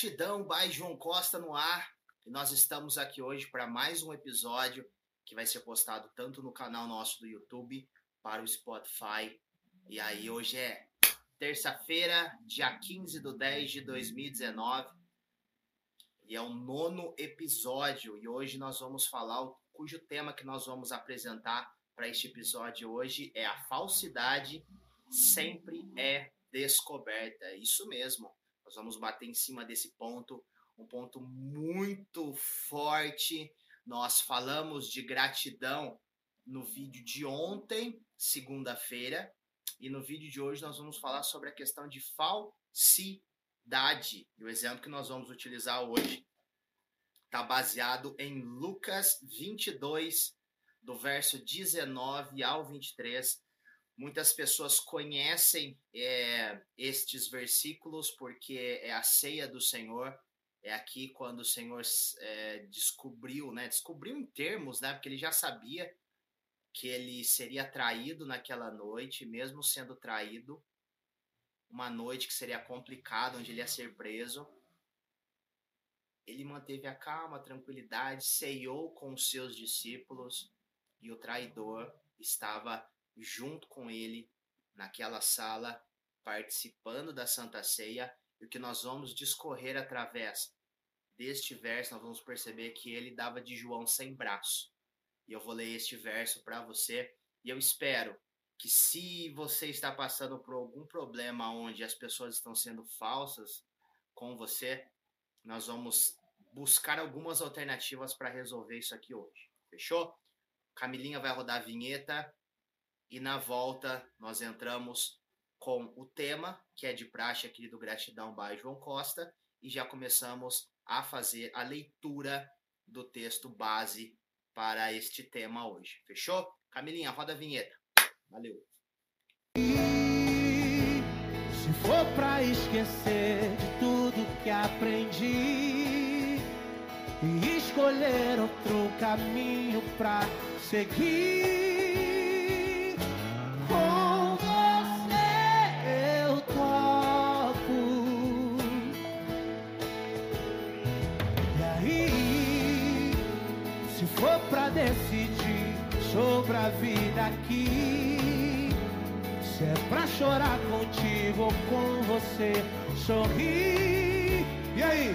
Gratidão by João Costa no ar. E nós estamos aqui hoje para mais um episódio que vai ser postado tanto no canal nosso do YouTube para o Spotify. E aí, hoje é terça-feira, dia 15 de 10 de 2019. E é o nono episódio. E hoje nós vamos falar, cujo tema que nós vamos apresentar para este episódio hoje é a falsidade sempre é descoberta. É isso mesmo. Nós vamos bater em cima desse ponto, um ponto muito forte. Nós falamos de gratidão no vídeo de ontem, segunda-feira, e no vídeo de hoje nós vamos falar sobre a questão de falsidade. E o exemplo que nós vamos utilizar hoje está baseado em Lucas 22, do verso 19 ao 23, Muitas pessoas conhecem é, estes versículos porque é a ceia do Senhor. É aqui quando o Senhor é, descobriu, né? Descobriu em termos, né? Porque ele já sabia que ele seria traído naquela noite, mesmo sendo traído, uma noite que seria complicada, onde ele ia ser preso. Ele manteve a calma, a tranquilidade, ceiou com os seus discípulos e o traidor estava junto com ele naquela sala, participando da Santa Ceia, e o que nós vamos discorrer através deste verso, nós vamos perceber que ele dava de João sem braço. E eu vou ler este verso para você, e eu espero que se você está passando por algum problema onde as pessoas estão sendo falsas com você, nós vamos buscar algumas alternativas para resolver isso aqui hoje. Fechou? Camilinha vai rodar a vinheta e na volta nós entramos com o tema, que é de praxe aqui do Gratidão by João Costa, e já começamos a fazer a leitura do texto base para este tema hoje. Fechou? Camilinha, roda a vinheta. Valeu. Se for para esquecer de tudo que aprendi e escolher outro caminho para seguir vida aqui. Se é pra chorar contigo ou com você, sorrir. E aí?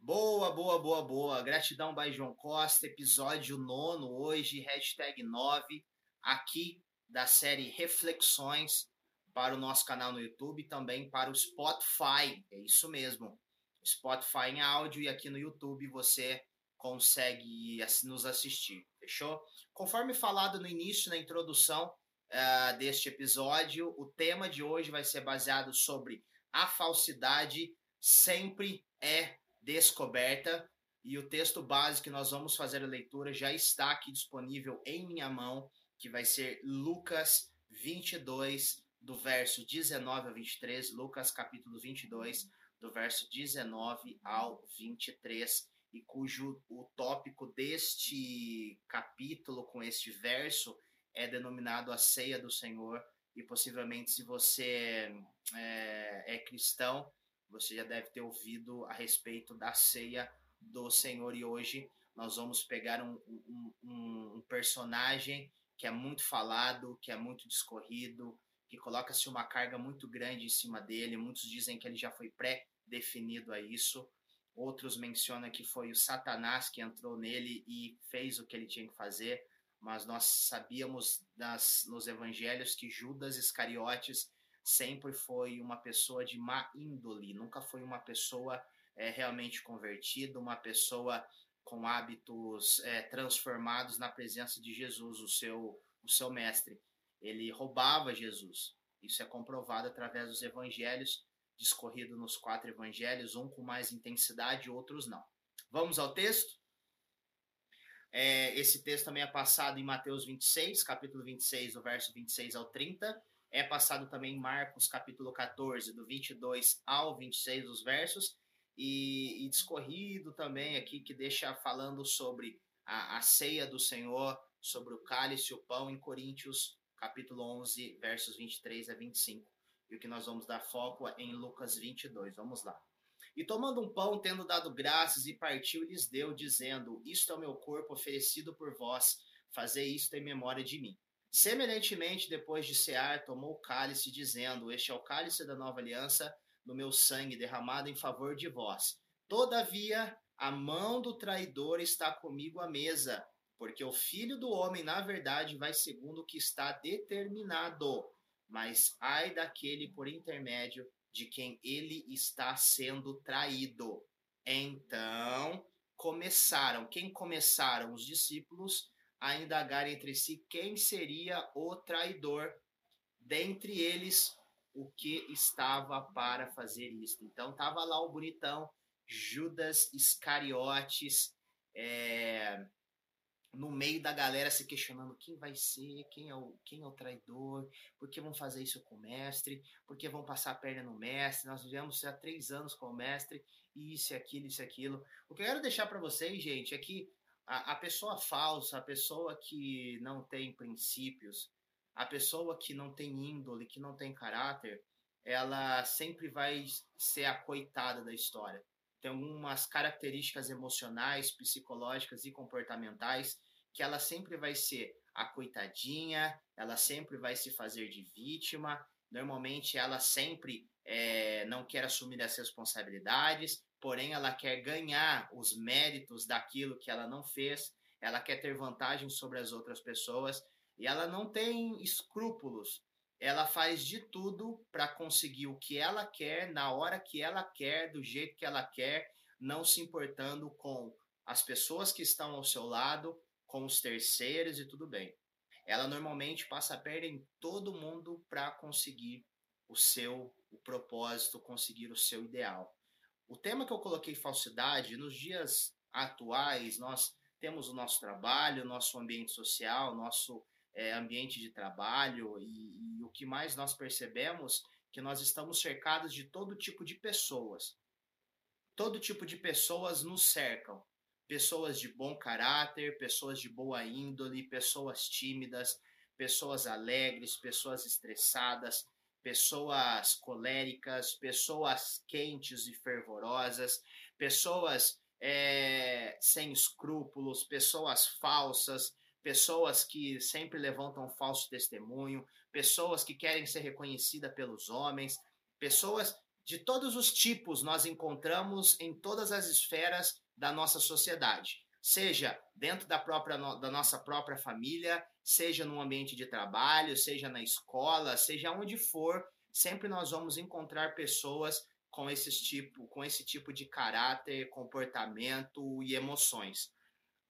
Boa, boa, boa, boa. Gratidão by João Costa, episódio nono hoje, hashtag 9, aqui da série Reflexões para o nosso canal no YouTube e também para o Spotify. É isso mesmo. Spotify em áudio e aqui no YouTube você consegue nos assistir, fechou? Conforme falado no início, na introdução uh, deste episódio, o tema de hoje vai ser baseado sobre a falsidade sempre é descoberta e o texto base que nós vamos fazer a leitura já está aqui disponível em minha mão, que vai ser Lucas 22, do verso 19 a 23, Lucas capítulo 22, do verso 19 ao 23, e cujo o tópico deste capítulo com este verso é denominado a ceia do Senhor. E possivelmente, se você é, é cristão, você já deve ter ouvido a respeito da ceia do Senhor. E hoje nós vamos pegar um, um, um personagem que é muito falado, que é muito discorrido, que coloca-se uma carga muito grande em cima dele. Muitos dizem que ele já foi pré definido a isso. Outros mencionam que foi o Satanás que entrou nele e fez o que ele tinha que fazer, mas nós sabíamos das, nos evangelhos que Judas Iscariotes sempre foi uma pessoa de má índole, nunca foi uma pessoa é, realmente convertida, uma pessoa com hábitos é, transformados na presença de Jesus, o seu, o seu mestre. Ele roubava Jesus. Isso é comprovado através dos evangelhos discorrido nos quatro evangelhos, um com mais intensidade, outros não. Vamos ao texto? É, esse texto também é passado em Mateus 26, capítulo 26, do verso 26 ao 30. É passado também em Marcos, capítulo 14, do 22 ao 26 dos versos. E, e discorrido também aqui, que deixa falando sobre a, a ceia do Senhor, sobre o cálice e o pão, em Coríntios, capítulo 11, versos 23 a 25. E o que nós vamos dar foco é em Lucas 22. Vamos lá. E tomando um pão, tendo dado graças, e partiu, lhes deu, dizendo: Isto é o meu corpo oferecido por vós, fazei isto em memória de mim. Semelhantemente, depois de cear, tomou o cálice, dizendo: Este é o cálice da nova aliança, no meu sangue derramado em favor de vós. Todavia, a mão do traidor está comigo à mesa, porque o filho do homem, na verdade, vai segundo o que está determinado. Mas ai daquele por intermédio de quem ele está sendo traído. Então, começaram, quem começaram? Os discípulos a indagar entre si quem seria o traidor. Dentre eles, o que estava para fazer isto. Então, estava lá o bonitão, Judas Iscariotes, é, no meio da galera se questionando quem vai ser, quem é o, quem é o traidor, por que vão fazer isso com o mestre, por que vão passar a perna no mestre, nós vivemos há três anos com o mestre, isso, aquilo, isso, aquilo. O que eu quero deixar para vocês, gente, é que a, a pessoa falsa, a pessoa que não tem princípios, a pessoa que não tem índole, que não tem caráter, ela sempre vai ser a coitada da história tem algumas características emocionais, psicológicas e comportamentais que ela sempre vai ser a coitadinha, ela sempre vai se fazer de vítima, normalmente ela sempre é, não quer assumir as responsabilidades, porém ela quer ganhar os méritos daquilo que ela não fez, ela quer ter vantagem sobre as outras pessoas e ela não tem escrúpulos ela faz de tudo para conseguir o que ela quer, na hora que ela quer, do jeito que ela quer, não se importando com as pessoas que estão ao seu lado, com os terceiros e tudo bem. Ela normalmente passa a perda em todo mundo para conseguir o seu o propósito, conseguir o seu ideal. O tema que eu coloquei falsidade, nos dias atuais, nós temos o nosso trabalho, nosso ambiente social, nosso é, ambiente de trabalho e, e o que mais nós percebemos que nós estamos cercados de todo tipo de pessoas. Todo tipo de pessoas nos cercam. Pessoas de bom caráter, pessoas de boa índole, pessoas tímidas, pessoas alegres, pessoas estressadas, pessoas coléricas, pessoas quentes e fervorosas, pessoas é, sem escrúpulos, pessoas falsas, pessoas que sempre levantam falso testemunho, pessoas que querem ser reconhecidas pelos homens, pessoas de todos os tipos nós encontramos em todas as esferas da nossa sociedade, seja dentro da própria da nossa própria família, seja no ambiente de trabalho, seja na escola, seja onde for, sempre nós vamos encontrar pessoas com esse tipo, com esse tipo de caráter, comportamento e emoções.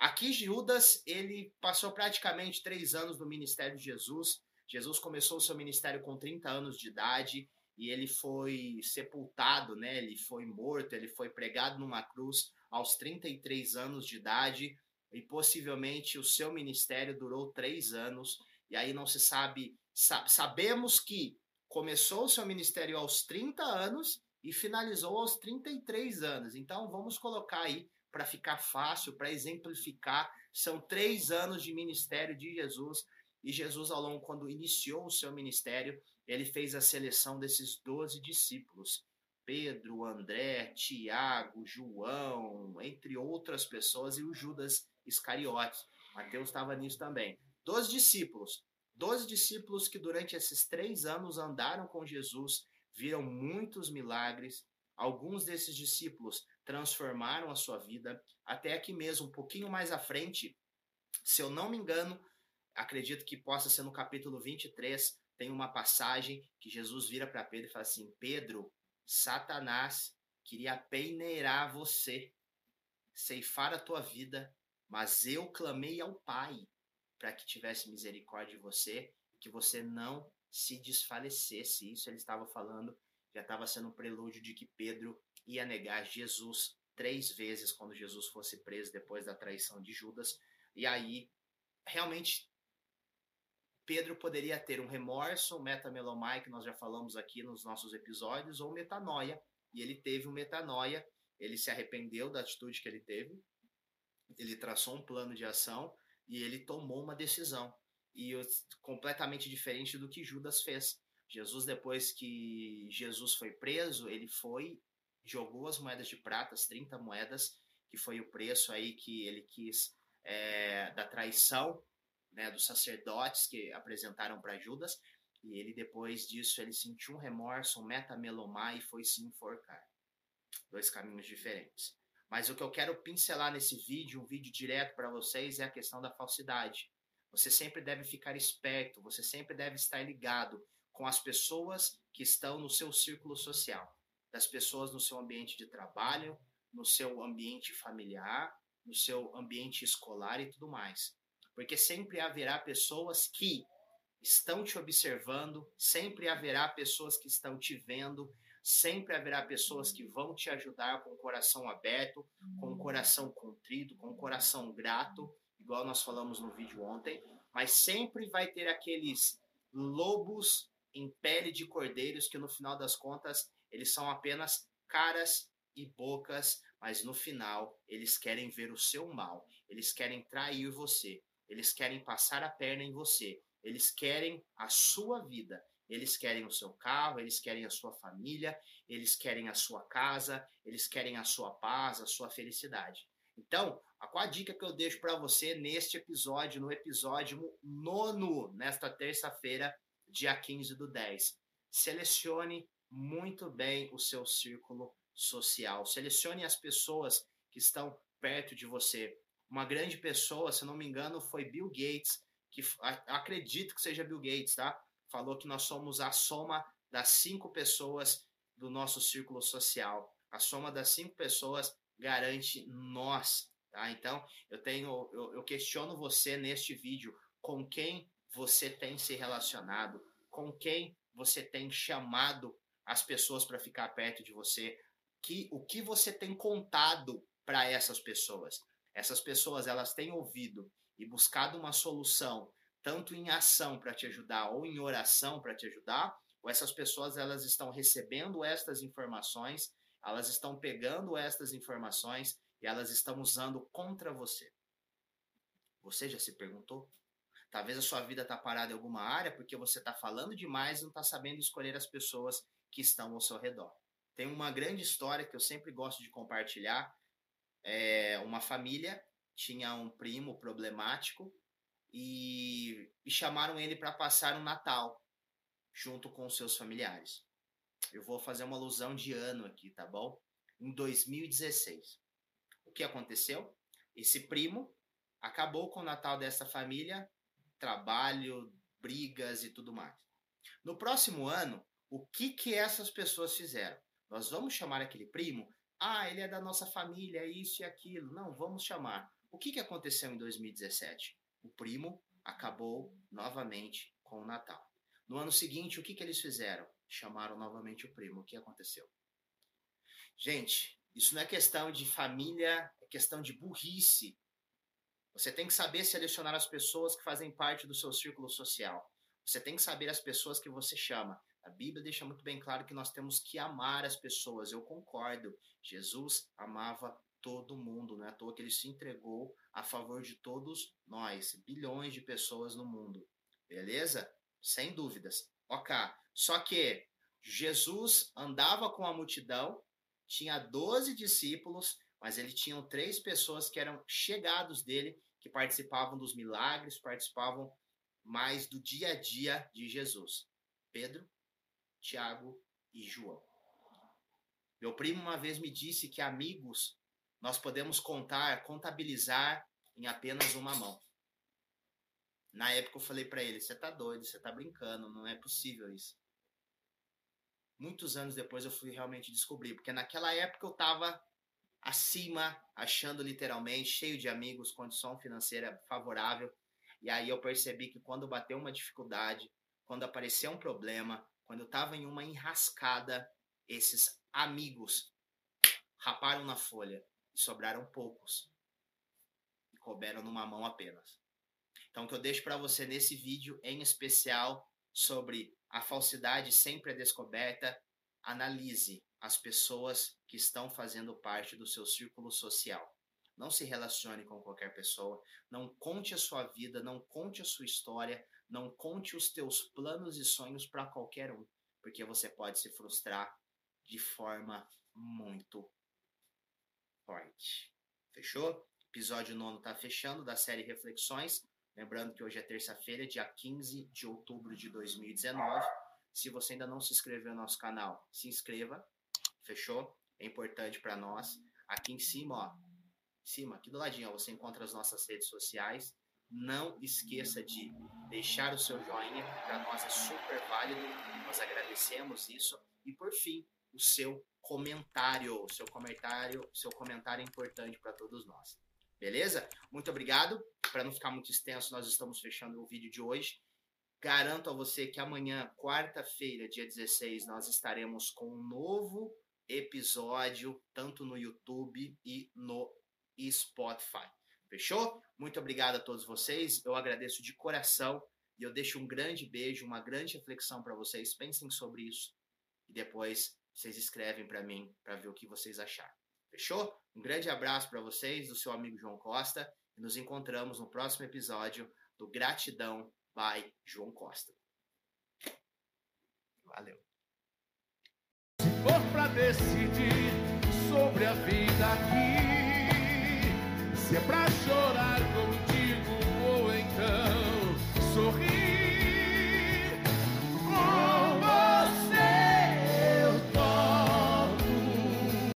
Aqui Judas, ele passou praticamente três anos no ministério de Jesus. Jesus começou o seu ministério com 30 anos de idade e ele foi sepultado, né? Ele foi morto, ele foi pregado numa cruz aos 33 anos de idade e possivelmente o seu ministério durou três anos. E aí não se sabe, sabemos que começou o seu ministério aos 30 anos e finalizou aos 33 anos. Então vamos colocar aí para ficar fácil, para exemplificar. São três anos de ministério de Jesus. E Jesus, ao longo, quando iniciou o seu ministério, ele fez a seleção desses doze discípulos. Pedro, André, Tiago, João, entre outras pessoas, e o Judas Iscariotes. Mateus estava nisso também. Doze discípulos. Doze discípulos que durante esses três anos andaram com Jesus, viram muitos milagres. Alguns desses discípulos transformaram a sua vida, até aqui mesmo, um pouquinho mais à frente, se eu não me engano, acredito que possa ser no capítulo 23, tem uma passagem que Jesus vira para Pedro e fala assim: Pedro, Satanás queria peneirar você, ceifar a tua vida, mas eu clamei ao Pai para que tivesse misericórdia de você, que você não se desfalecesse. Isso ele estava falando, já estava sendo um prelúdio de que Pedro ia negar Jesus três vezes quando Jesus fosse preso depois da traição de Judas. E aí, realmente, Pedro poderia ter um remorso, metamelomai, que nós já falamos aqui nos nossos episódios, ou metanoia. E ele teve um metanoia, ele se arrependeu da atitude que ele teve, ele traçou um plano de ação e ele tomou uma decisão. e completamente diferente do que Judas fez. Jesus, depois que Jesus foi preso, ele foi, jogou as moedas de prata, as 30 moedas, que foi o preço aí que ele quis é, da traição né, dos sacerdotes que apresentaram para Judas, e ele depois disso ele sentiu um remorso, um metamelomar e foi se enforcar. Dois caminhos diferentes. Mas o que eu quero pincelar nesse vídeo, um vídeo direto para vocês, é a questão da falsidade. Você sempre deve ficar esperto, você sempre deve estar ligado com as pessoas que estão no seu círculo social, das pessoas no seu ambiente de trabalho, no seu ambiente familiar, no seu ambiente escolar e tudo mais. Porque sempre haverá pessoas que estão te observando, sempre haverá pessoas que estão te vendo, sempre haverá pessoas que vão te ajudar com o coração aberto, com o coração contrito, com o coração grato, igual nós falamos no vídeo ontem, mas sempre vai ter aqueles lobos em pele de cordeiros que no final das contas eles são apenas caras e bocas, mas no final eles querem ver o seu mal, eles querem trair você, eles querem passar a perna em você, eles querem a sua vida, eles querem o seu carro, eles querem a sua família, eles querem a sua casa, eles querem a sua paz, a sua felicidade. Então, qual a dica que eu deixo para você neste episódio, no episódio nono, nesta terça-feira, dia 15 do 10? Selecione muito bem o seu círculo social. Selecione as pessoas que estão perto de você. Uma grande pessoa, se não me engano, foi Bill Gates, que acredito que seja Bill Gates, tá? Falou que nós somos a soma das cinco pessoas do nosso círculo social. A soma das cinco pessoas garante nós, tá? Então, eu tenho, eu, eu questiono você neste vídeo com quem você tem se relacionado, com quem você tem chamado as pessoas para ficar perto de você, que o que você tem contado para essas pessoas. Essas pessoas elas têm ouvido e buscado uma solução tanto em ação para te ajudar ou em oração para te ajudar, ou essas pessoas elas estão recebendo estas informações, elas estão pegando estas informações e elas estão usando contra você. Você já se perguntou? Talvez a sua vida está parada em alguma área porque você está falando demais e não está sabendo escolher as pessoas que estão ao seu redor. Tem uma grande história que eu sempre gosto de compartilhar. É, uma família tinha um primo problemático e, e chamaram ele para passar um Natal junto com seus familiares. Eu vou fazer uma alusão de ano aqui, tá bom? Em 2016. O que aconteceu? Esse primo acabou com o Natal dessa família, trabalho, brigas e tudo mais. No próximo ano, o que que essas pessoas fizeram? Nós vamos chamar aquele primo? Ah, ele é da nossa família, isso e aquilo. Não, vamos chamar. O que, que aconteceu em 2017? O primo acabou novamente com o Natal. No ano seguinte, o que, que eles fizeram? Chamaram novamente o primo. O que aconteceu? Gente, isso não é questão de família, é questão de burrice. Você tem que saber selecionar as pessoas que fazem parte do seu círculo social. Você tem que saber as pessoas que você chama. A Bíblia deixa muito bem claro que nós temos que amar as pessoas. Eu concordo. Jesus amava todo mundo, não é à toa que ele se entregou a favor de todos nós, bilhões de pessoas no mundo. Beleza? Sem dúvidas. Ok. Só que Jesus andava com a multidão, tinha 12 discípulos, mas ele tinha três pessoas que eram chegados dele, que participavam dos milagres, participavam mais do dia a dia de Jesus. Pedro, Tiago e João. Meu primo uma vez me disse que amigos nós podemos contar, contabilizar em apenas uma mão. Na época eu falei para ele: você tá doido, você tá brincando, não é possível isso. Muitos anos depois eu fui realmente descobrir, porque naquela época eu tava acima, achando literalmente, cheio de amigos, condição financeira favorável. E aí eu percebi que quando bateu uma dificuldade, quando apareceu um problema, quando eu estava em uma enrascada, esses amigos raparam na folha e sobraram poucos e couberam numa mão apenas. Então, o que eu deixo para você nesse vídeo, em especial sobre a falsidade sempre é descoberta, analise as pessoas que estão fazendo parte do seu círculo social. Não se relacione com qualquer pessoa, não conte a sua vida, não conte a sua história, não conte os teus planos e sonhos para qualquer um, porque você pode se frustrar de forma muito forte. Fechou? Episódio 9 está fechando da série Reflexões. Lembrando que hoje é terça-feira, dia 15 de outubro de 2019. Se você ainda não se inscreveu no nosso canal, se inscreva. Fechou? É importante para nós. Aqui em cima, ó, em cima, aqui do ladinho, ó, você encontra as nossas redes sociais. Não esqueça de deixar o seu joinha, para nós é super válido. Nós agradecemos isso. E por fim, o seu comentário, seu comentário, seu comentário é importante para todos nós. Beleza? Muito obrigado. Para não ficar muito extenso, nós estamos fechando o vídeo de hoje. Garanto a você que amanhã, quarta-feira, dia 16, nós estaremos com um novo episódio, tanto no YouTube e no Spotify. Fechou? Muito obrigado a todos vocês. Eu agradeço de coração e eu deixo um grande beijo, uma grande reflexão para vocês. Pensem sobre isso e depois vocês escrevem para mim para ver o que vocês acharam. Fechou? Um grande abraço para vocês, do seu amigo João Costa, e nos encontramos no próximo episódio do Gratidão by João Costa. Valeu. For para decidir sobre a vida aqui, se é para chorar contigo